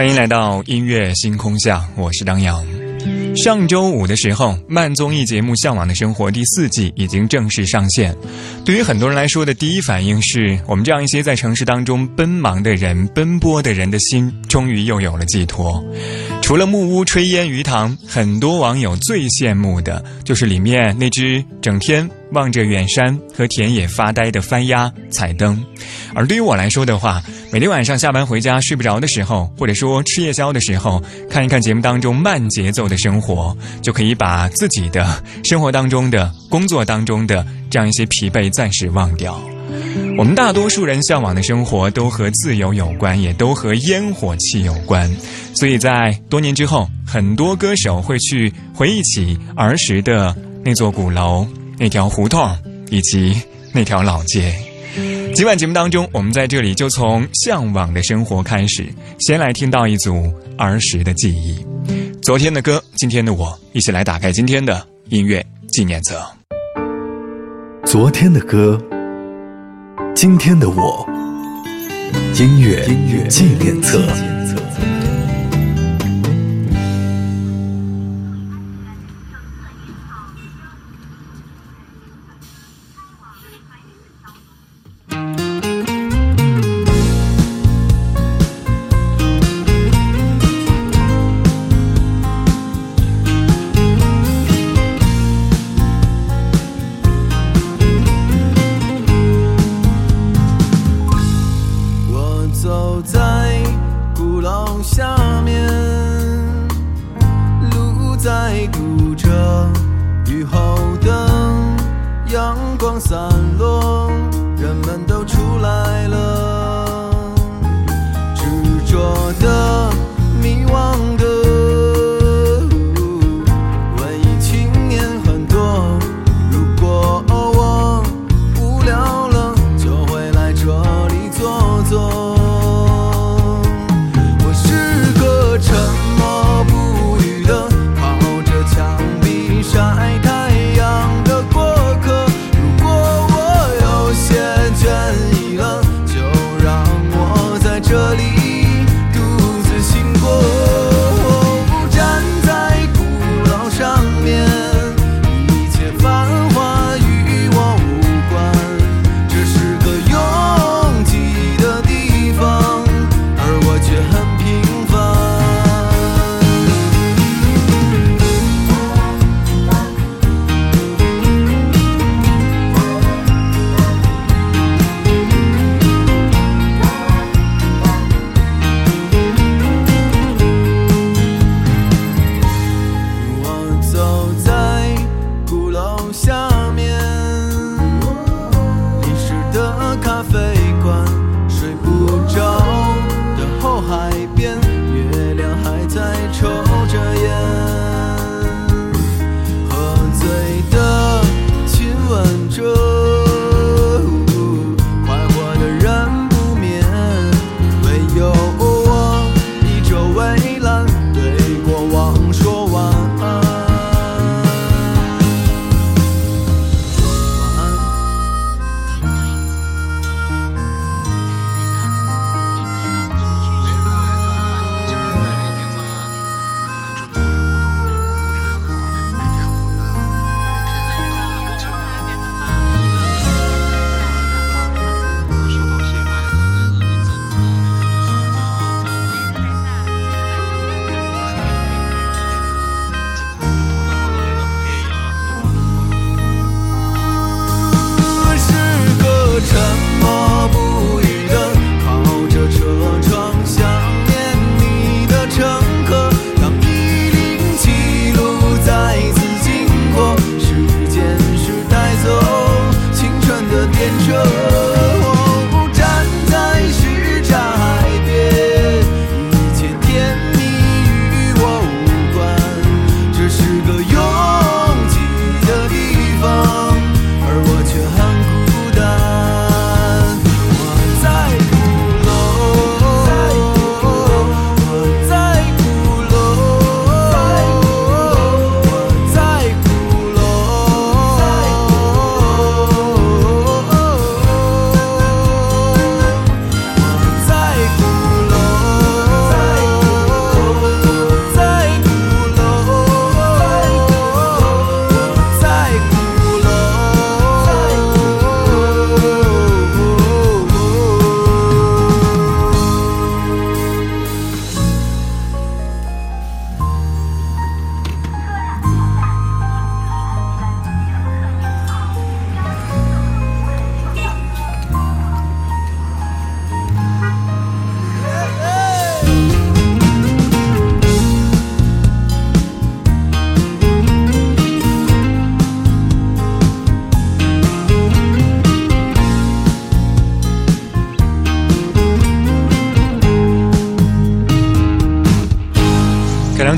欢迎来到音乐星空下，我是张扬。上周五的时候，慢综艺节目《向往的生活》第四季已经正式上线。对于很多人来说的第一反应是，我们这样一些在城市当中奔忙的人、奔波的人的心，终于又有了寄托。除了木屋炊烟鱼塘，很多网友最羡慕的就是里面那只整天望着远山和田野发呆的番鸭彩灯。而对于我来说的话，每天晚上下班回家睡不着的时候，或者说吃夜宵的时候，看一看节目当中慢节奏的生活，就可以把自己的生活当中的工作当中的这样一些疲惫暂时忘掉。我们大多数人向往的生活都和自由有关，也都和烟火气有关。所以在多年之后，很多歌手会去回忆起儿时的那座鼓楼、那条胡同以及那条老街。今晚节目当中，我们在这里就从向往的生活开始，先来听到一组儿时的记忆。昨天的歌，今天的我，一起来打开今天的音乐纪念册。昨天的歌。今天的我，音乐纪念册。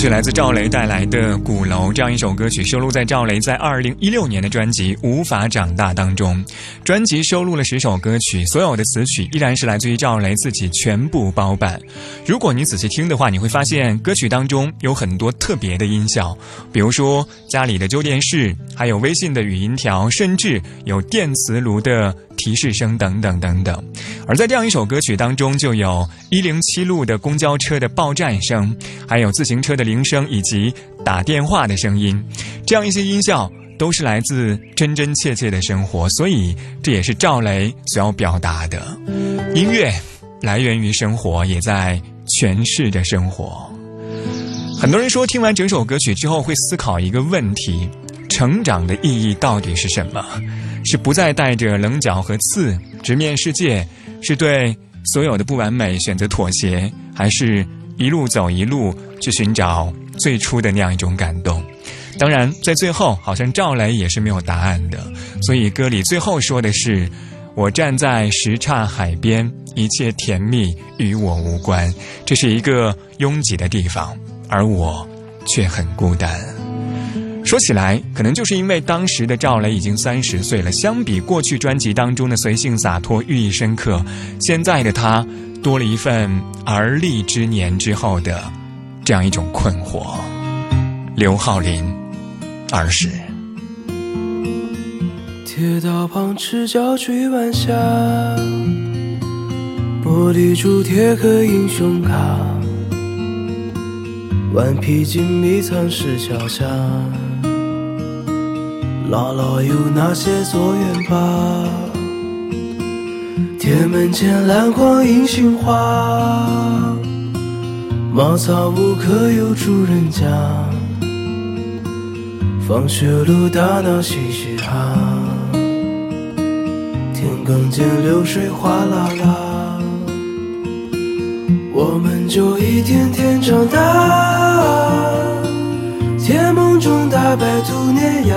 曲来自赵雷带来的《鼓楼》，这样一首歌曲收录在赵雷在二零一六年的专辑《无法长大》当中。专辑收录了十首歌曲，所有的词曲依然是来自于赵雷自己全部包办。如果你仔细听的话，你会发现歌曲当中有很多特别的音效，比如说家里的旧电视，还有微信的语音条，甚至有电磁炉的。提示声等等等等，而在这样一首歌曲当中，就有一零七路的公交车的报站声，还有自行车的铃声以及打电话的声音，这样一些音效都是来自真真切切的生活，所以这也是赵雷所要表达的。音乐来源于生活，也在诠释着生活。很多人说，听完整首歌曲之后会思考一个问题：成长的意义到底是什么？是不再带着棱角和刺直面世界，是对所有的不完美选择妥协，还是一路走一路去寻找最初的那样一种感动？当然，在最后，好像赵雷也是没有答案的。所以歌里最后说的是：“我站在什刹海边，一切甜蜜与我无关。这是一个拥挤的地方，而我却很孤单。”说起来，可能就是因为当时的赵雷已经三十岁了，相比过去专辑当中的随性洒脱、寓意深刻，现在的他多了一份而立之年之后的这样一种困惑。刘浩林，儿时。铁道旁赤脚追晚霞，玻璃珠贴刻英雄卡，顽皮筋迷藏石桥下。姥姥有那些作业吧？铁门前篮筐银杏花，茅草屋可有住人家？放学路打闹嘻嘻哈，田埂间流水哗啦啦，我们就一天天长大。甜梦中大白兔碾压，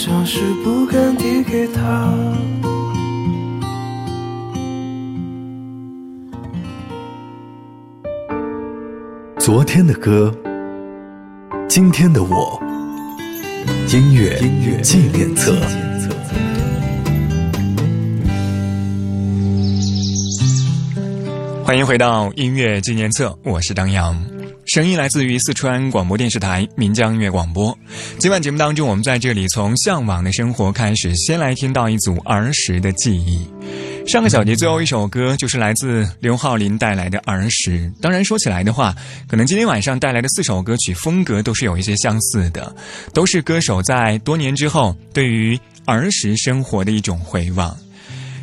想想是不敢递给他。昨天的歌，今天的我，音乐音乐纪念册。欢迎回到音乐纪念册，我是张扬，声音来自于四川广播电视台岷江音乐广播。今晚节目当中，我们在这里从向往的生活开始，先来听到一组儿时的记忆。上个小节最后一首歌就是来自刘浩林带来的《儿时》。当然说起来的话，可能今天晚上带来的四首歌曲风格都是有一些相似的，都是歌手在多年之后对于儿时生活的一种回望。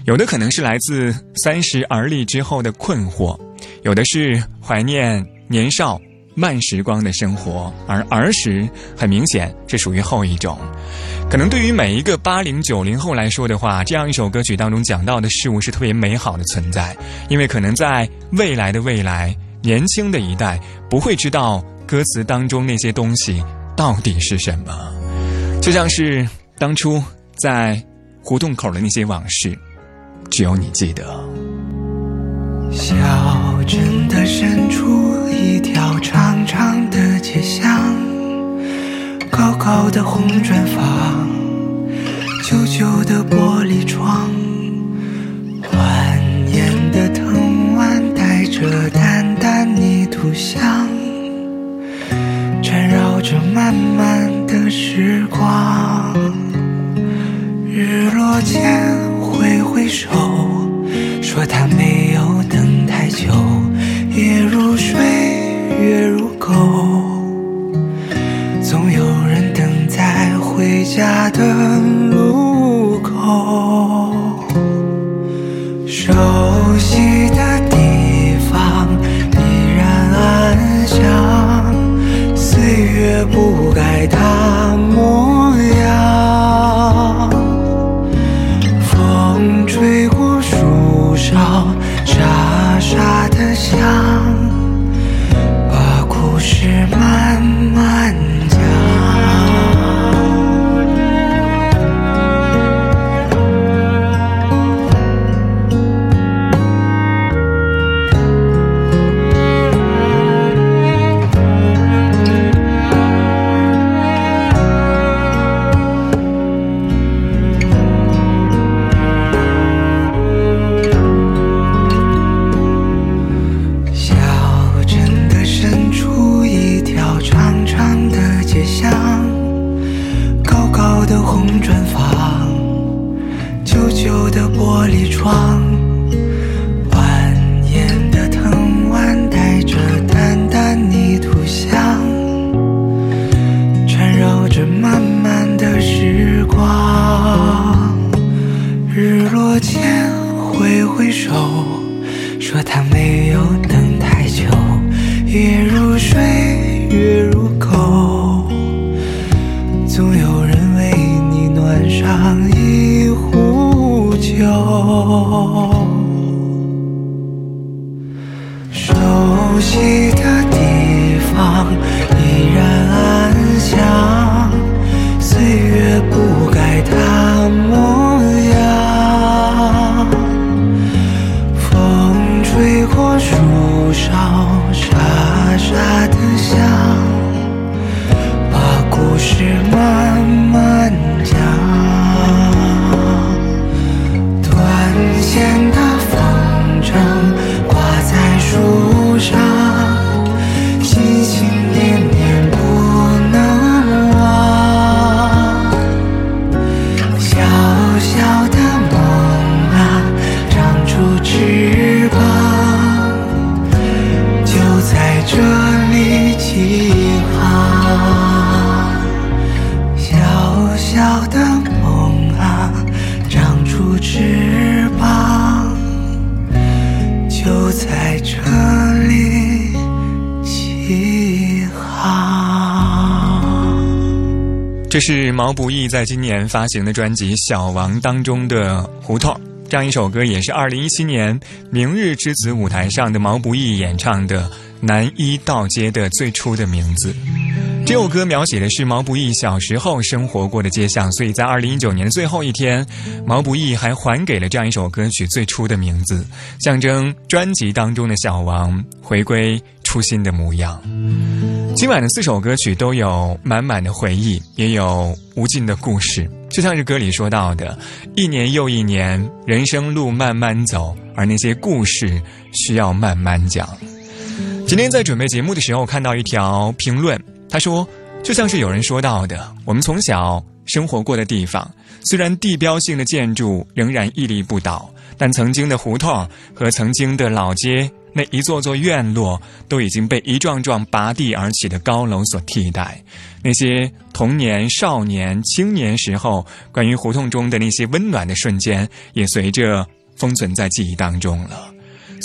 有的可能是来自三十而立之后的困惑，有的是怀念年少慢时光的生活，而儿时很明显是属于后一种。可能对于每一个八零九零后来说的话，这样一首歌曲当中讲到的事物是特别美好的存在，因为可能在未来的未来，年轻的一代不会知道歌词当中那些东西到底是什么，就像是当初在胡同口的那些往事，只有你记得。小镇的深处，一条长长的街巷。高高的红砖房，旧旧的玻璃窗，蜿蜒的藤蔓带着淡淡泥土香，缠绕着漫漫的时光。日落前挥挥手，说他没有秋，夜如水，月如钩。总有人等在回家的路口，熟悉的地方依然安详，岁月不改它熟是毛不易在今年发行的专辑《小王》当中的《胡同》。这样一首歌也是二零一七年《明日之子》舞台上的毛不易演唱的《南一道街》的最初的名字。这首歌描写的是毛不易小时候生活过的街巷，所以在二零一九年的最后一天，毛不易还还给了这样一首歌曲最初的名字，象征专辑当中的小王回归初心的模样。今晚的四首歌曲都有满满的回忆，也有无尽的故事，就像是歌里说到的：一年又一年，人生路慢慢走，而那些故事需要慢慢讲。今天在准备节目的时候，看到一条评论。他说：“就像是有人说到的，我们从小生活过的地方，虽然地标性的建筑仍然屹立不倒，但曾经的胡同和曾经的老街，那一座座院落，都已经被一幢幢拔地而起的高楼所替代。那些童年、少年、青年时候关于胡同中的那些温暖的瞬间，也随着封存在记忆当中了。”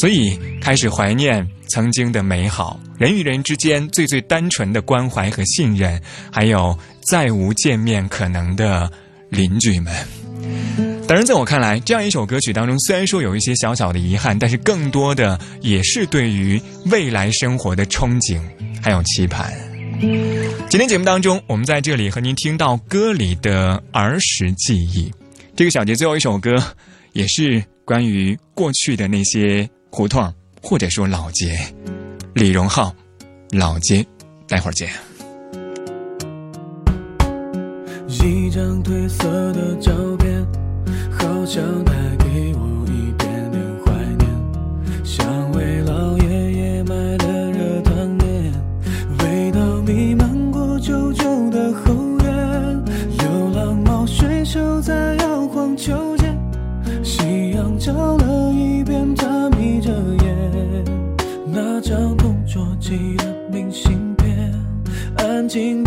所以开始怀念曾经的美好，人与人之间最最单纯的关怀和信任，还有再无见面可能的邻居们。当然，在我看来，这样一首歌曲当中，虽然说有一些小小的遗憾，但是更多的也是对于未来生活的憧憬还有期盼。今天节目当中，我们在这里和您听到歌里的儿时记忆。这个小节最后一首歌，也是关于过去的那些。胡同，或者说老街，李荣浩，老街，待会儿见。一张褪色的照片，好像带给我一点点怀念，像为老爷爷买的热汤面，味道弥漫过旧旧的后院，流浪猫睡熟在摇晃秋千，夕阳照了一遍。他眯着眼，那张同桌寄的明信片，安静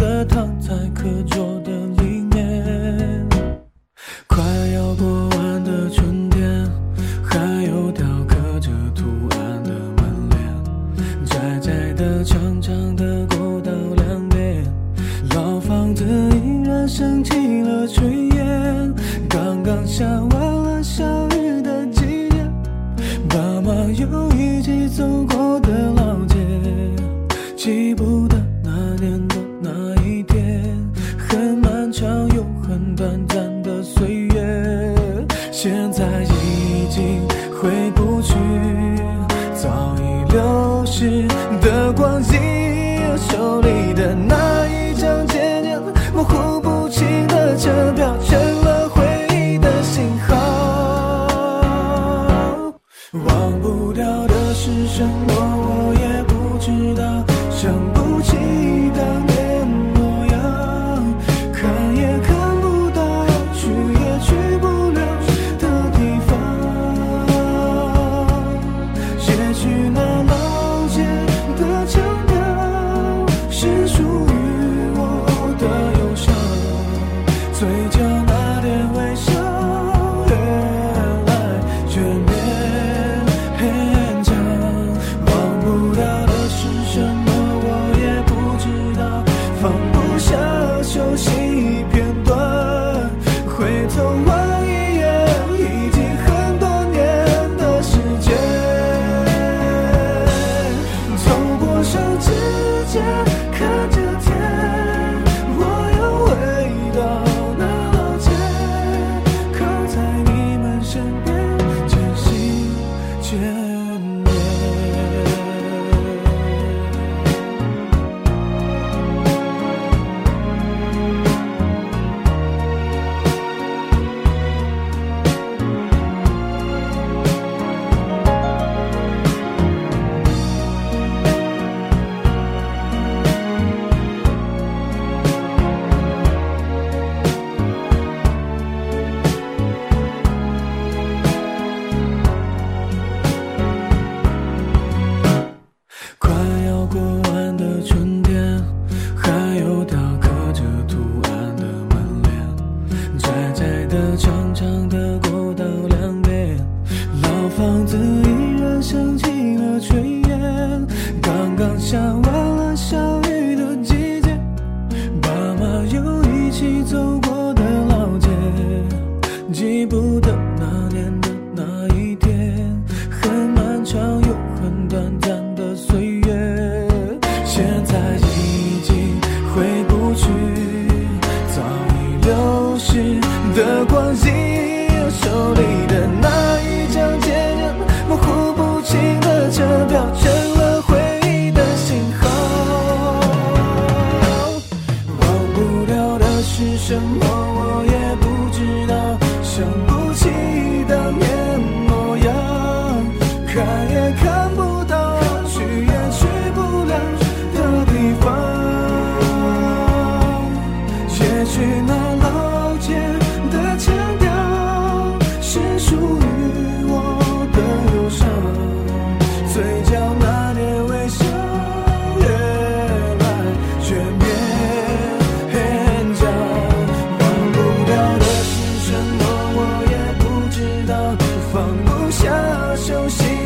放不下熟悉